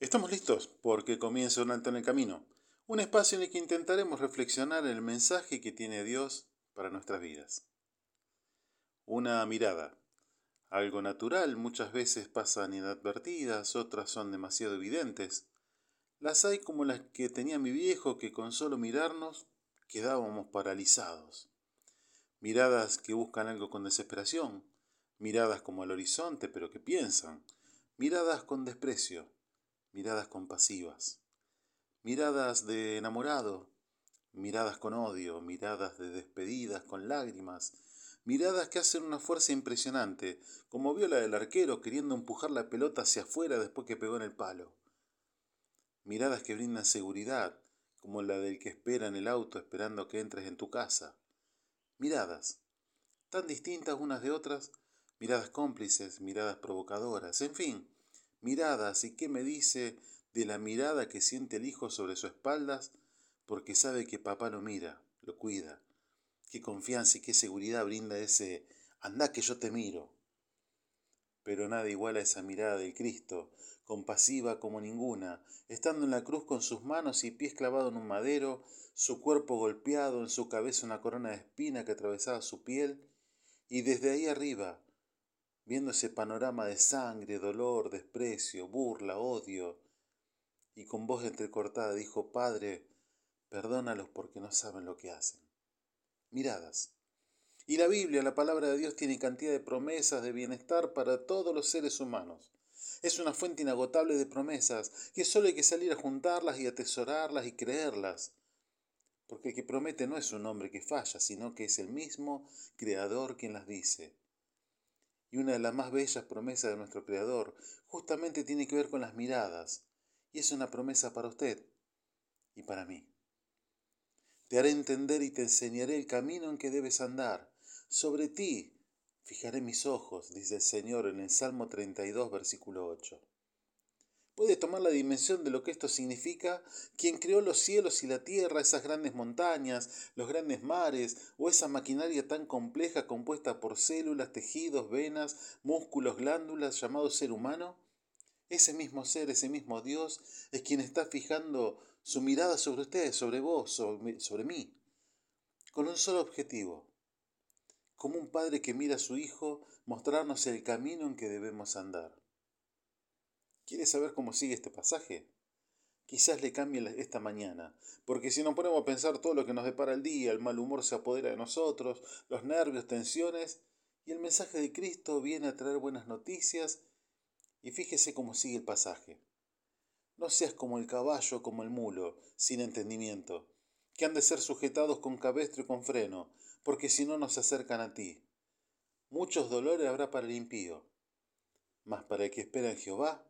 Estamos listos porque comienza un alto en el camino, un espacio en el que intentaremos reflexionar el mensaje que tiene Dios para nuestras vidas. Una mirada, algo natural, muchas veces pasan inadvertidas, otras son demasiado evidentes. Las hay como las que tenía mi viejo que con solo mirarnos quedábamos paralizados. Miradas que buscan algo con desesperación, miradas como al horizonte pero que piensan, miradas con desprecio miradas compasivas, miradas de enamorado, miradas con odio, miradas de despedidas con lágrimas, miradas que hacen una fuerza impresionante, como vio la del arquero queriendo empujar la pelota hacia afuera después que pegó en el palo. Miradas que brindan seguridad, como la del que espera en el auto esperando que entres en tu casa. Miradas, tan distintas unas de otras, miradas cómplices, miradas provocadoras, en fin, miradas y qué me dice de la mirada que siente el hijo sobre sus espaldas porque sabe que papá lo mira, lo cuida. Qué confianza y qué seguridad brinda ese anda que yo te miro. Pero nada igual a esa mirada del Cristo, compasiva como ninguna, estando en la cruz con sus manos y pies clavados en un madero, su cuerpo golpeado, en su cabeza una corona de espina que atravesaba su piel, y desde ahí arriba, viendo ese panorama de sangre, dolor, desprecio, burla, odio, y con voz entrecortada dijo, Padre, perdónalos porque no saben lo que hacen. Miradas. Y la Biblia, la palabra de Dios, tiene cantidad de promesas de bienestar para todos los seres humanos. Es una fuente inagotable de promesas que solo hay que salir a juntarlas y atesorarlas y creerlas. Porque el que promete no es un hombre que falla, sino que es el mismo Creador quien las dice. Y una de las más bellas promesas de nuestro Creador justamente tiene que ver con las miradas. Y es una promesa para usted y para mí. Te haré entender y te enseñaré el camino en que debes andar. Sobre ti fijaré mis ojos, dice el Señor en el Salmo 32, versículo 8 puede tomar la dimensión de lo que esto significa quien creó los cielos y la tierra, esas grandes montañas, los grandes mares, o esa maquinaria tan compleja compuesta por células, tejidos, venas, músculos, glándulas, llamado ser humano? Ese mismo ser, ese mismo Dios, es quien está fijando su mirada sobre ustedes, sobre vos, sobre, sobre mí, con un solo objetivo, como un padre que mira a su hijo, mostrarnos el camino en que debemos andar. ¿Quieres saber cómo sigue este pasaje? Quizás le cambie esta mañana, porque si nos ponemos a pensar todo lo que nos depara el día, el mal humor se apodera de nosotros, los nervios, tensiones, y el mensaje de Cristo viene a traer buenas noticias, y fíjese cómo sigue el pasaje. No seas como el caballo, como el mulo, sin entendimiento, que han de ser sujetados con cabestro y con freno, porque si no nos acercan a ti. Muchos dolores habrá para el impío, mas para el que espera en Jehová,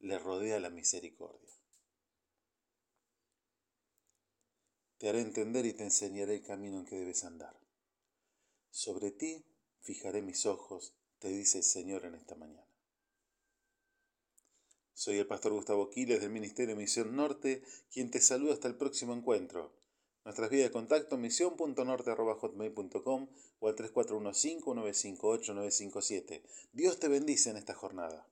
le rodea la misericordia. Te haré entender y te enseñaré el camino en que debes andar. Sobre ti fijaré mis ojos, te dice el Señor en esta mañana. Soy el pastor Gustavo Quiles del Ministerio Misión Norte, quien te saluda hasta el próximo encuentro. Nuestras vías de contacto misión.norte.hotmail.com o al 3415-958-957. Dios te bendice en esta jornada.